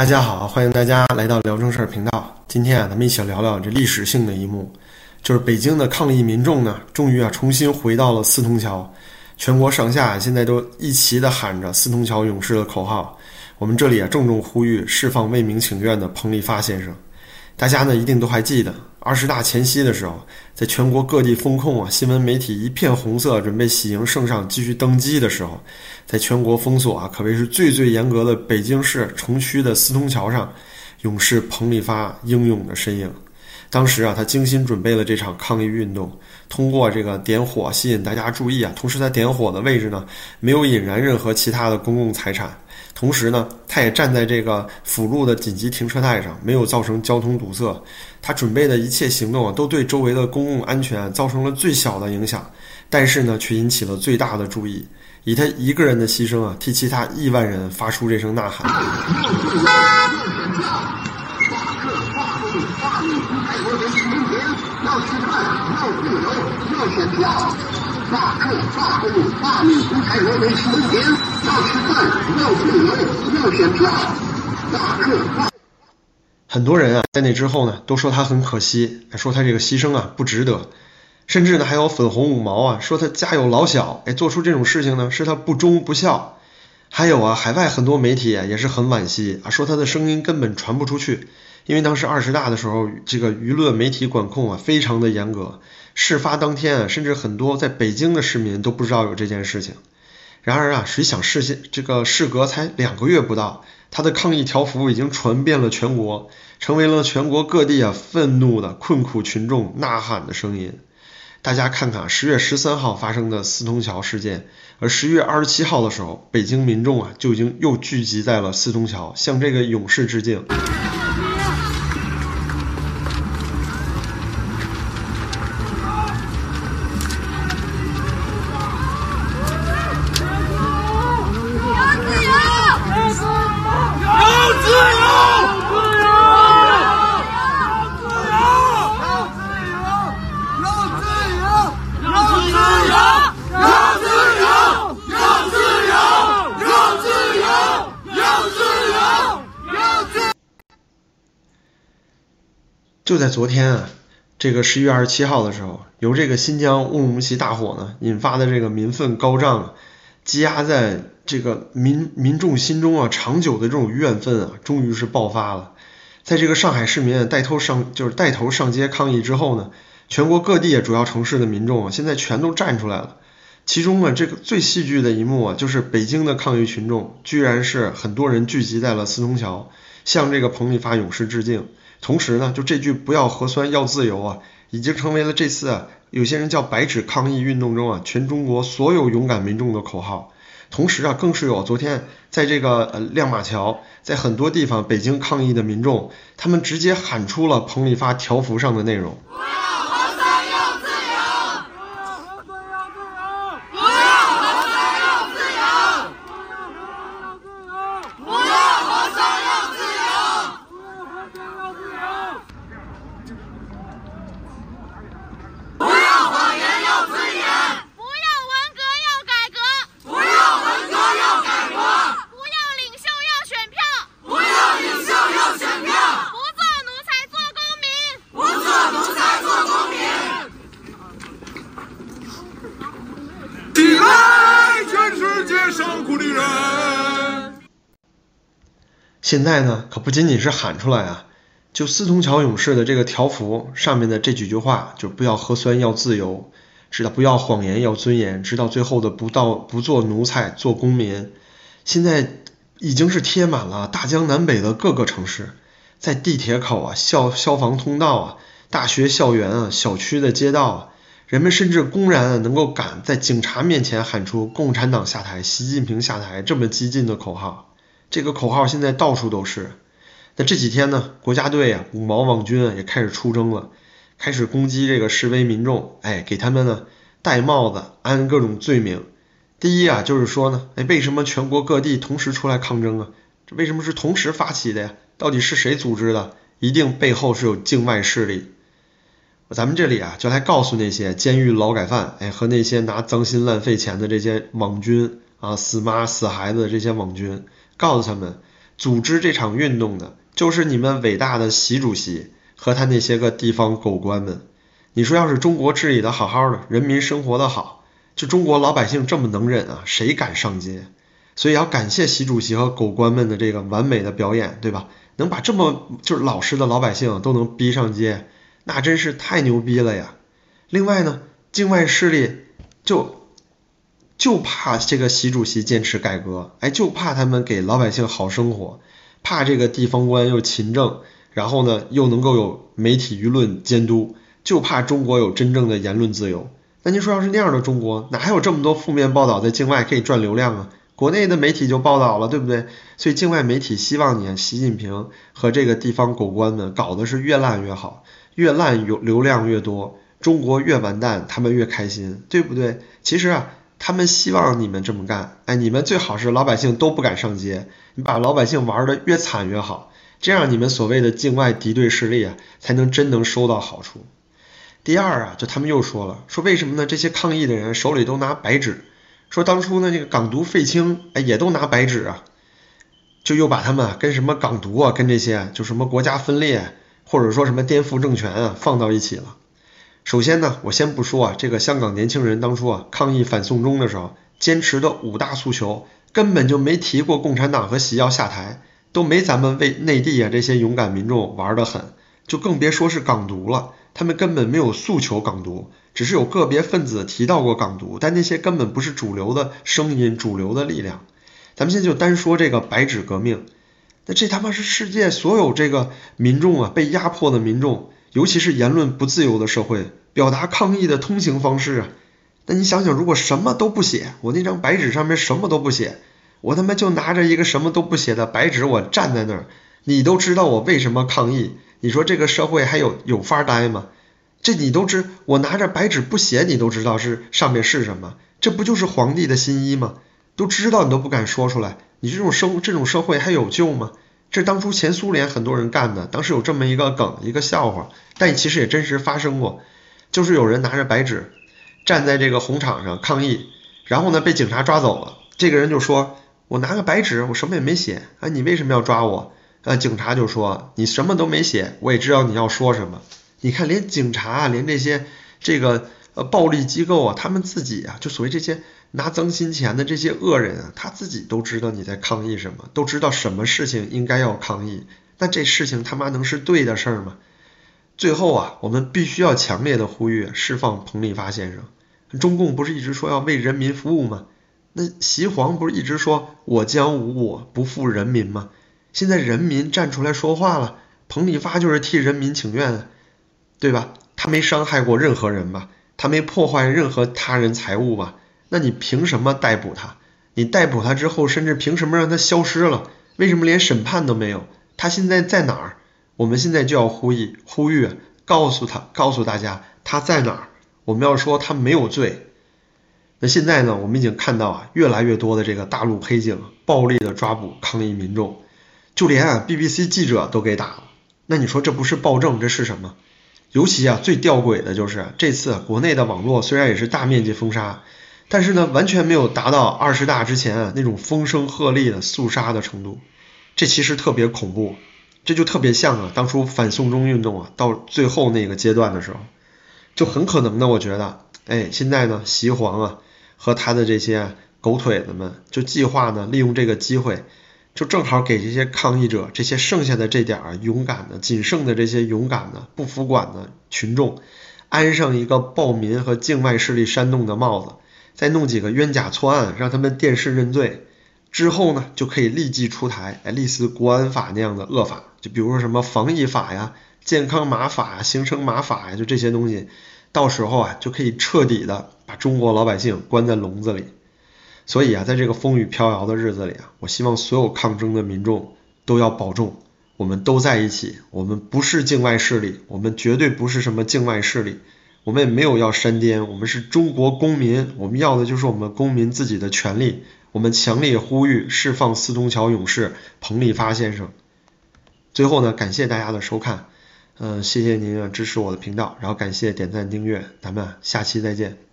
大家好，欢迎大家来到聊正事儿频道。今天啊，咱们一起聊聊这历史性的一幕，就是北京的抗议民众呢，终于啊重新回到了四通桥，全国上下现在都一齐的喊着“四通桥勇士”的口号。我们这里啊郑重呼吁释放为民请愿的彭立发先生。大家呢一定都还记得，二十大前夕的时候，在全国各地封控啊，新闻媒体一片红色，准备喜迎圣上继续登基的时候，在全国封锁啊，可谓是最最严格的北京市城区的四通桥上，勇士彭丽发英勇的身影。当时啊，他精心准备了这场抗议运动，通过这个点火吸引大家注意啊，同时在点火的位置呢，没有引燃任何其他的公共财产。同时呢，他也站在这个辅路的紧急停车带上，没有造成交通堵塞。他准备的一切行动啊，都对周围的公共安全造成了最小的影响，但是呢，却引起了最大的注意。以他一个人的牺牲啊，替其他亿万人发出这声呐喊。罢课、罢工、罢免不开国门十年，要吃饭、要自由、要选票。罢课、罢。很多人啊，在那之后呢，都说他很可惜，说他这个牺牲啊不值得，甚至呢还有粉红五毛啊，说他家有老小，哎，做出这种事情呢是他不忠不孝。还有啊，海外很多媒体也是很惋惜啊，说他的声音根本传不出去。因为当时二十大的时候，这个舆论媒体管控啊非常的严格。事发当天啊，甚至很多在北京的市民都不知道有这件事情。然而啊，谁想事先这个事隔才两个月不到，他的抗议条幅已经传遍了全国，成为了全国各地啊愤怒的困苦群众呐喊的声音。大家看看十月十三号发生的四通桥事件，而十月二十七号的时候，北京民众啊就已经又聚集在了四通桥，向这个勇士致敬。就在昨天啊，这个十一月二十七号的时候，由这个新疆乌鲁木齐大火呢引发的这个民愤高涨，积压在这个民民众心中啊长久的这种怨愤啊，终于是爆发了。在这个上海市民带头上就是带头上街抗议之后呢，全国各地主要城市的民众啊现在全都站出来了。其中呢，这个最戏剧的一幕啊，就是北京的抗议群众居然是很多人聚集在了四通桥，向这个彭立发勇士致敬。同时呢，就这句“不要核酸，要自由”啊，已经成为了这次啊，有些人叫“白纸抗议”运动中啊，全中国所有勇敢民众的口号。同时啊，更是有昨天在这个呃亮马桥，在很多地方北京抗议的民众，他们直接喊出了彭丽发条幅上的内容。现在呢，可不仅仅是喊出来啊，就四通桥勇士的这个条幅上面的这几句话，就不要核酸，要自由，知道不要谎言，要尊严，直到最后的不到不做奴才，做公民。现在已经是贴满了大江南北的各个城市，在地铁口啊、消消防通道啊、大学校园啊、小区的街道啊，人们甚至公然能够敢在警察面前喊出“共产党下台，习近平下台”这么激进的口号。这个口号现在到处都是。那这几天呢，国家队啊，五毛网军啊也开始出征了，开始攻击这个示威民众，哎，给他们呢戴帽子，安各种罪名。第一啊，就是说呢，哎，为什么全国各地同时出来抗争啊？这为什么是同时发起的呀？到底是谁组织的？一定背后是有境外势力。咱们这里啊，就来告诉那些监狱劳改犯，哎，和那些拿脏心烂肺钱的这些网军啊，死妈死孩子的这些网军。告诉他们，组织这场运动的，就是你们伟大的习主席和他那些个地方狗官们。你说要是中国治理的好好的，人民生活的好，就中国老百姓这么能忍啊，谁敢上街？所以要感谢习主席和狗官们的这个完美的表演，对吧？能把这么就是老实的老百姓都能逼上街，那真是太牛逼了呀！另外呢，境外势力就就怕这个习主席坚持改革，哎，就怕他们给老百姓好生活，怕这个地方官又勤政，然后呢又能够有媒体舆论监督，就怕中国有真正的言论自由。那您说要是那样的中国，哪还有这么多负面报道在境外可以赚流量啊？国内的媒体就报道了，对不对？所以境外媒体希望你习近平和这个地方狗官们搞的是越烂越好，越烂有流量越多，中国越完蛋，他们越开心，对不对？其实啊，他们希望你们这么干，哎，你们最好是老百姓都不敢上街，你把老百姓玩的越惨越好，这样你们所谓的境外敌对势力啊，才能真能收到好处。第二啊，就他们又说了，说为什么呢？这些抗议的人手里都拿白纸。说当初呢，这个港独废青，哎，也都拿白纸啊，就又把他们跟什么港独啊，跟这些就什么国家分裂，或者说什么颠覆政权啊，放到一起了。首先呢，我先不说啊，这个香港年轻人当初啊抗议反送中的时候，坚持的五大诉求，根本就没提过共产党和习要下台，都没咱们为内地啊这些勇敢民众玩得狠，就更别说是港独了。他们根本没有诉求港独，只是有个别分子提到过港独，但那些根本不是主流的声音、主流的力量。咱们现在就单说这个白纸革命，那这他妈是世界所有这个民众啊被压迫的民众，尤其是言论不自由的社会，表达抗议的通行方式啊。那你想想，如果什么都不写，我那张白纸上面什么都不写，我他妈就拿着一个什么都不写的白纸，我站在那儿，你都知道我为什么抗议。你说这个社会还有有法待吗？这你都知，我拿着白纸不写，你都知道是上面是什么，这不就是皇帝的新衣吗？都知道你都不敢说出来，你这种生这种社会还有救吗？这当初前苏联很多人干的，当时有这么一个梗，一个笑话，但其实也真实发生过，就是有人拿着白纸站在这个红场上抗议，然后呢被警察抓走了，这个人就说：“我拿个白纸，我什么也没写，啊，你为什么要抓我？”呃，警察就说你什么都没写，我也知道你要说什么。你看，连警察啊，连这些这个呃暴力机构啊，他们自己啊，就所谓这些拿增薪钱的这些恶人啊，他自己都知道你在抗议什么，都知道什么事情应该要抗议。那这事情他妈能是对的事儿吗？最后啊，我们必须要强烈的呼吁释放彭立发先生。中共不是一直说要为人民服务吗？那习黄不是一直说我将无我，不负人民吗？现在人民站出来说话了，彭丽发就是替人民请愿，对吧？他没伤害过任何人吧？他没破坏任何他人财物吧？那你凭什么逮捕他？你逮捕他之后，甚至凭什么让他消失了？为什么连审判都没有？他现在在哪儿？我们现在就要呼吁，呼吁，告诉他，告诉大家他在哪儿？我们要说他没有罪。那现在呢？我们已经看到啊，越来越多的这个大陆黑警暴力的抓捕抗议民众。就连啊 BBC 记者都给打了，那你说这不是暴政，这是什么？尤其啊最吊诡的就是这次国内的网络虽然也是大面积封杀，但是呢完全没有达到二十大之前啊那种风声鹤唳的肃杀的程度，这其实特别恐怖，这就特别像啊当初反送中运动啊到最后那个阶段的时候，就很可能呢我觉得，哎现在呢习皇啊和他的这些狗腿子们就计划呢利用这个机会。就正好给这些抗议者，这些剩下的这点儿勇敢的、仅剩的这些勇敢的、不服管的群众，安上一个暴民和境外势力煽动的帽子，再弄几个冤假错案，让他们电视认罪，之后呢，就可以立即出台，哎，类似国安法那样的恶法，就比如说什么防疫法呀、健康码法呀、行程码法呀，就这些东西，到时候啊，就可以彻底的把中国老百姓关在笼子里。所以啊，在这个风雨飘摇的日子里啊，我希望所有抗争的民众都要保重，我们都在一起，我们不是境外势力，我们绝对不是什么境外势力，我们也没有要山巅，我们是中国公民，我们要的就是我们公民自己的权利，我们强烈呼吁释放四通桥勇士彭立发先生。最后呢，感谢大家的收看，嗯，谢谢您啊支持我的频道，然后感谢点赞订阅，咱们下期再见。